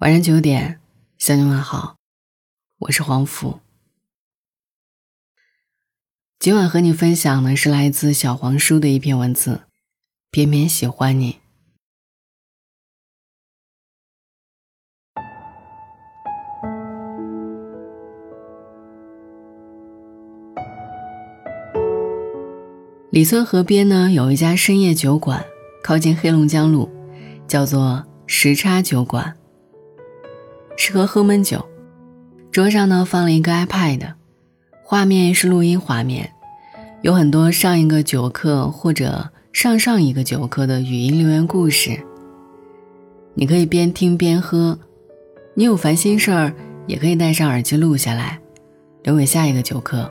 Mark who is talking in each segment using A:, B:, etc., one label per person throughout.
A: 晚上九点，向你们好，我是黄甫。今晚和你分享的是来自小黄书的一篇文字，偏偏喜欢你。李村河边呢有一家深夜酒馆，靠近黑龙江路，叫做时差酒馆。适合喝闷酒，桌上呢放了一个 iPad，画面是录音画面，有很多上一个酒客或者上上一个酒客的语音留言故事。你可以边听边喝，你有烦心事儿也可以戴上耳机录下来，留给下一个酒客。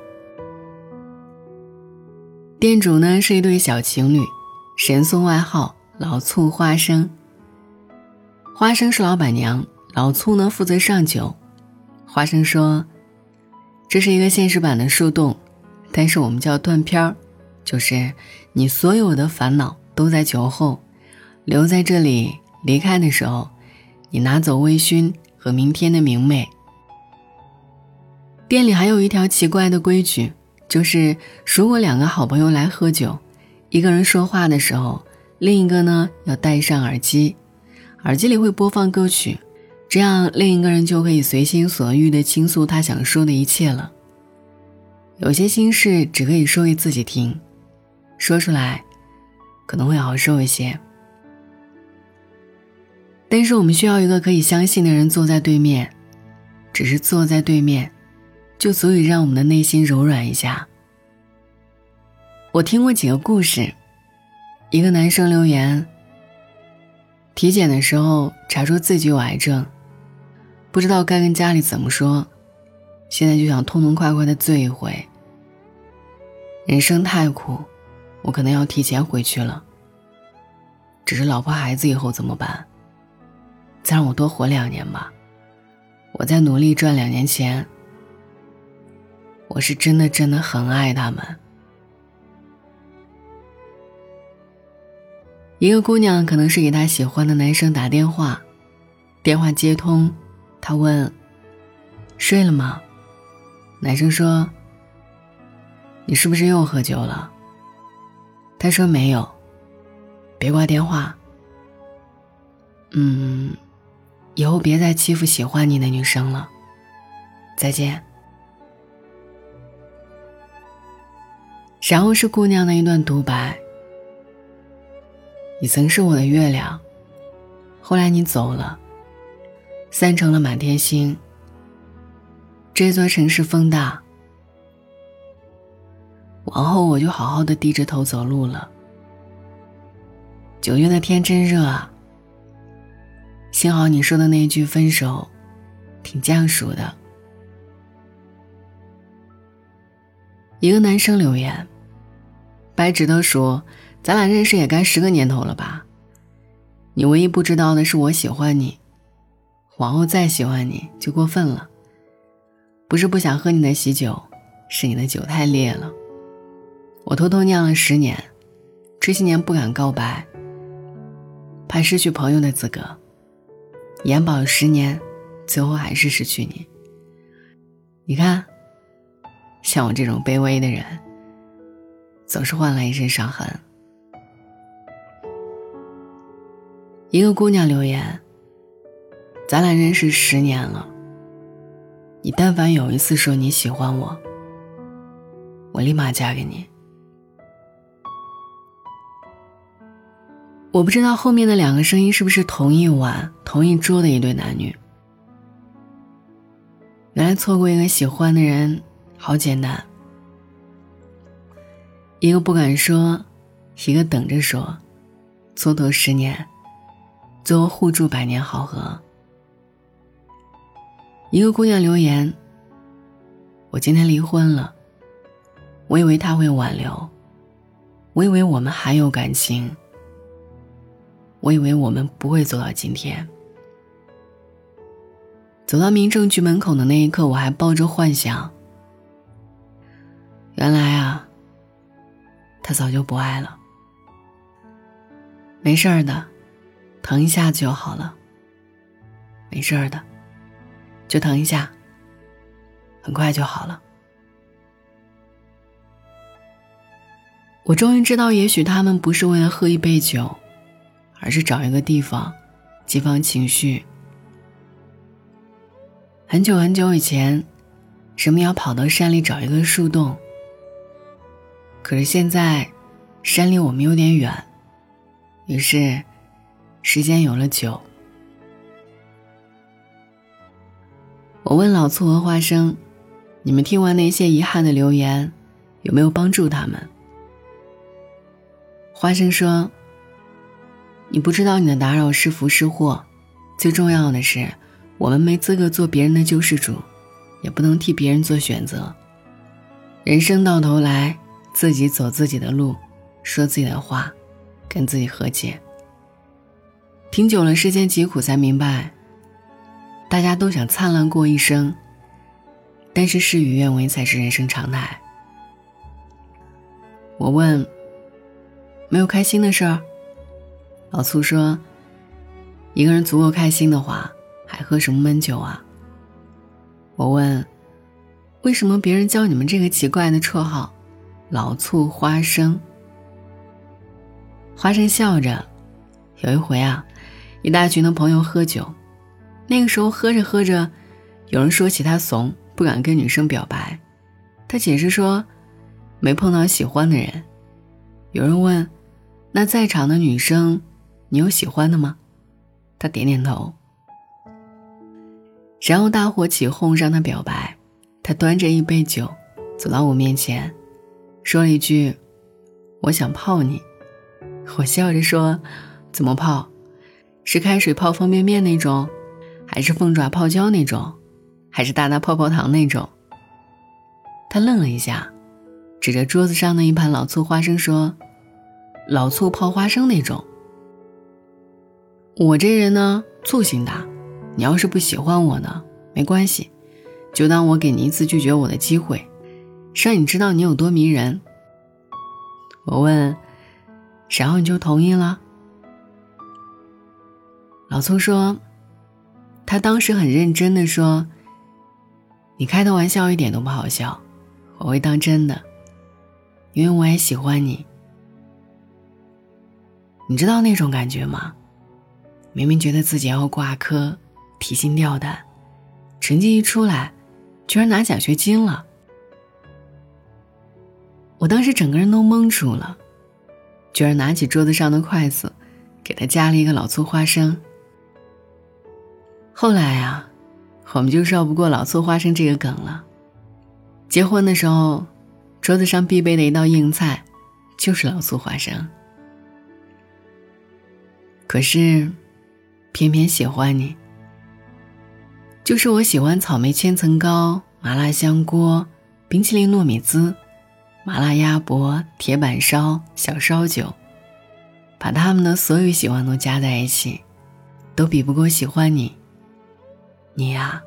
A: 店主呢是一对小情侣，神送外号“老醋花生”。花生是老板娘。老醋呢负责上酒，花生说：“这是一个现实版的树洞，但是我们叫断片儿，就是你所有的烦恼都在酒后，留在这里，离开的时候，你拿走微醺和明天的明媚。”店里还有一条奇怪的规矩，就是如果两个好朋友来喝酒，一个人说话的时候，另一个呢要戴上耳机，耳机里会播放歌曲。这样，另一个人就可以随心所欲地倾诉他想说的一切了。有些心事只可以说给自己听，说出来可能会好受一些。但是我们需要一个可以相信的人坐在对面，只是坐在对面，就足以让我们的内心柔软一下。我听过几个故事，一个男生留言：体检的时候查出自己有癌症。不知道该跟家里怎么说，现在就想痛痛快快的醉一回。人生太苦，我可能要提前回去了。只是老婆孩子以后怎么办？再让我多活两年吧，我再努力赚两年钱。我是真的真的很爱他们。一个姑娘可能是给她喜欢的男生打电话，电话接通。他问：“睡了吗？”男生说：“你是不是又喝酒了？”他说：“没有。”别挂电话。嗯，以后别再欺负喜欢你的女生了。再见。然后是姑娘的一段独白：“你曾是我的月亮，后来你走了。”散成了满天星。这座城市风大，往后我就好好的低着头走路了。九月的天真热啊，幸好你说的那句分手，挺降暑的。一个男生留言，白指头说：“咱俩认识也该十个年头了吧？你唯一不知道的是我喜欢你。”往后再喜欢你就过分了。不是不想喝你的喜酒，是你的酒太烈了。我偷偷酿了十年，这些年不敢告白，怕失去朋友的资格。延保十年，最后还是失去你。你看，像我这种卑微的人，总是换来一身伤痕。一个姑娘留言。咱俩认识十年了，你但凡有一次说你喜欢我，我立马嫁给你。我不知道后面的两个声音是不是同一晚、同一桌的一对男女。原来错过一个喜欢的人好简单，一个不敢说，一个等着说，蹉跎十年，最后互助百年好合。一个姑娘留言：“我今天离婚了。我以为他会挽留，我以为我们还有感情，我以为我们不会走到今天。走到民政局门口的那一刻，我还抱着幻想。原来啊，他早就不爱了。没事儿的，疼一下就好了。”没事儿的，就疼一下，很快就好了。我终于知道，也许他们不是为了喝一杯酒，而是找一个地方，激发情绪。很久很久以前，人们要跑到山里找一个树洞。可是现在，山离我们有点远，于是，时间有了酒。我问老醋和花生：“你们听完那些遗憾的留言，有没有帮助他们？”花生说：“你不知道你的打扰是福是祸，最重要的是，我们没资格做别人的救世主，也不能替别人做选择。人生到头来，自己走自己的路，说自己的话，跟自己和解。听久了世间疾苦，才明白，大家都想灿烂过一生，但是事与愿违才是人生常态。”我问。没有开心的事儿。老醋说：“一个人足够开心的话，还喝什么闷酒啊？”我问：“为什么别人叫你们这个奇怪的绰号，老醋花生？”花生笑着：“有一回啊，一大群的朋友喝酒，那个时候喝着喝着，有人说起他怂，不敢跟女生表白。他解释说，没碰到喜欢的人。有人问。”那在场的女生，你有喜欢的吗？他点点头。然后大伙起哄让他表白，他端着一杯酒，走到我面前，说了一句：“我想泡你。”我笑着说：“怎么泡？是开水泡方便面那种，还是凤爪泡椒那种，还是大大泡泡糖那种？”他愣了一下，指着桌子上的一盘老醋花生说。老醋泡花生那种。我这人呢，醋性大，你要是不喜欢我呢，没关系，就当我给你一次拒绝我的机会，让你知道你有多迷人。我问，然后你就同意了？老醋说，他当时很认真的说，你开的玩笑一点都不好笑，我会当真的，因为我也喜欢你。你知道那种感觉吗？明明觉得自己要挂科，提心吊胆，成绩一出来，居然拿奖学金了。我当时整个人都懵住了，居然拿起桌子上的筷子，给他夹了一个老醋花生。后来啊，我们就绕不过老醋花生这个梗了。结婚的时候，桌子上必备的一道硬菜，就是老醋花生。可是，偏偏喜欢你。就是我喜欢草莓千层糕、麻辣香锅、冰淇淋糯米糍、麻辣鸭脖、铁板烧、小烧酒，把他们的所有喜欢都加在一起，都比不过喜欢你。你呀，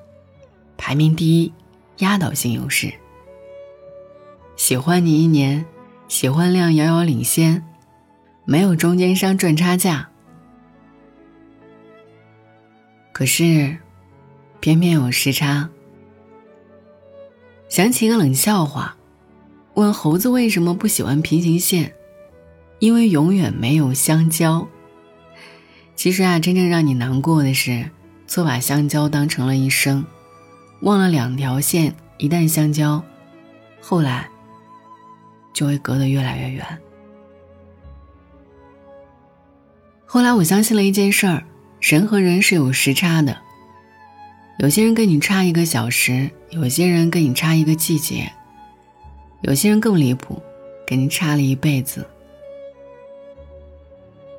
A: 排名第一，压倒性优势。喜欢你一年，喜欢量遥遥领先，没有中间商赚差价。可是，偏偏有时差。想起一个冷笑话，问猴子为什么不喜欢平行线，因为永远没有相交。其实啊，真正让你难过的是，错把相交当成了一生，忘了两条线一旦相交，后来就会隔得越来越远。后来我相信了一件事儿。人和人是有时差的，有些人跟你差一个小时，有些人跟你差一个季节，有些人更离谱，跟你差了一辈子。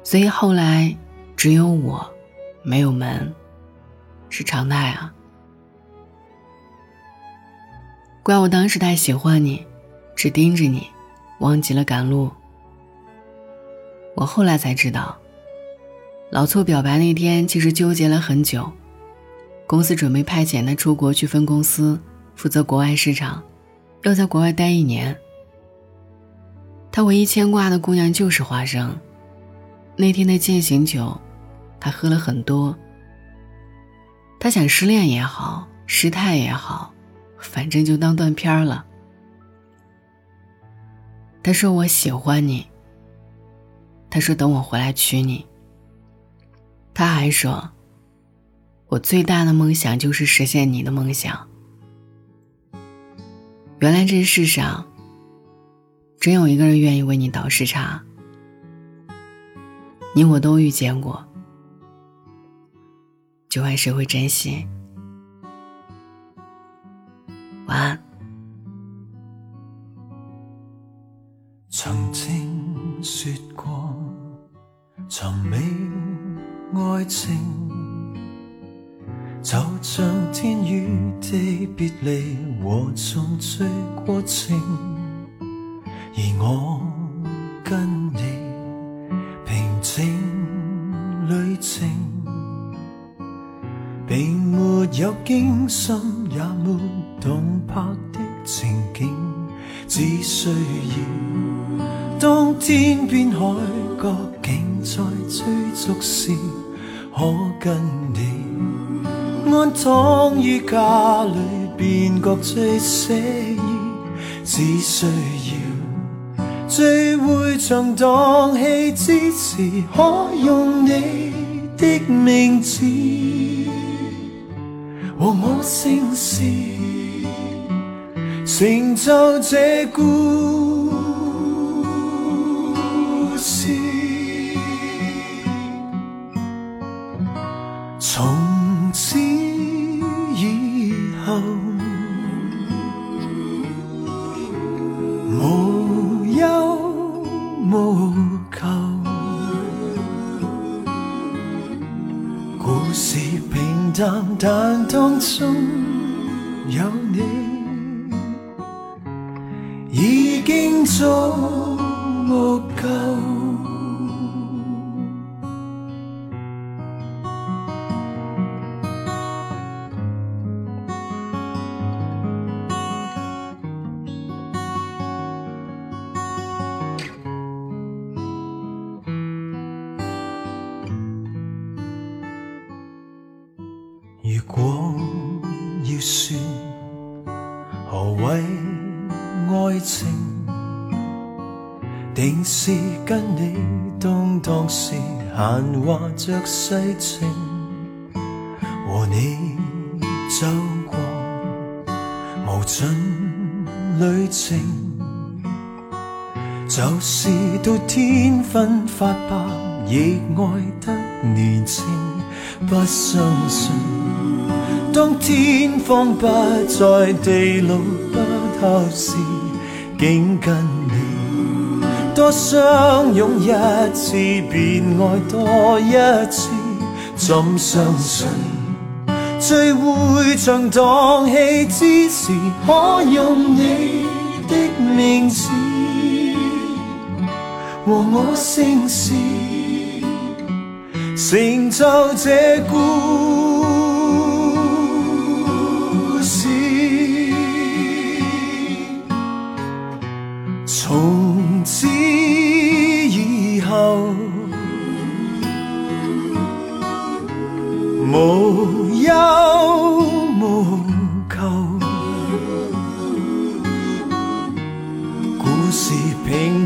A: 所以后来，只有我，没有门，是常态啊。怪我当时太喜欢你，只盯着你，忘记了赶路。我后来才知道。老醋表白那天，其实纠结了很久。公司准备派遣他出国去分公司，负责国外市场，要在国外待一年。他唯一牵挂的姑娘就是花生。那天的践行酒，他喝了很多。他想失恋也好，失态也好，反正就当断片了。他说我喜欢你。他说等我回来娶你。他还说，我最大的梦想就是实现你的梦想。原来这世上，真有一个人愿意为你倒时差。你我都遇见过，就看谁会珍惜。晚安。
B: 曾经说过，寻觅爱情，就像天与地别离和重聚过程，而我跟你平。静旅程，并没有惊心也没动魄的情景，只需要当天边海角竟在追逐时，可跟你安躺于家里，便觉最写意，只需要。聚会场荡气之时，可用你的名字和我姓氏，成就这故淡，但当中有你，已经足定是跟你当当时闲话着世情，和你走过无尽旅程，就是到天昏发白，亦爱得年轻，不相信。当天荒不再，地老不透时，竟跟多相拥一次，便爱多一次。怎相信聚会像荡气之时，可用你的名字和我姓氏，成就这故事。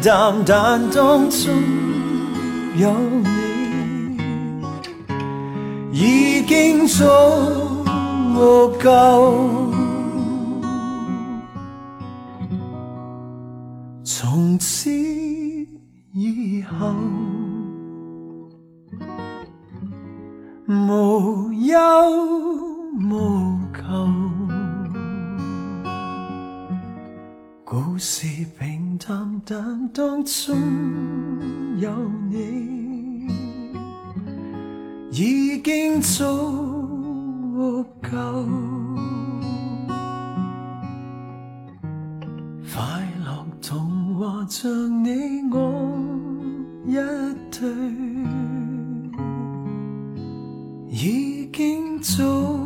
B: 平淡，但当中有你，已经足够。从此以后，无忧无求，故事并平淡，当中有你，已经足够。快乐童话像你我一对，已经足。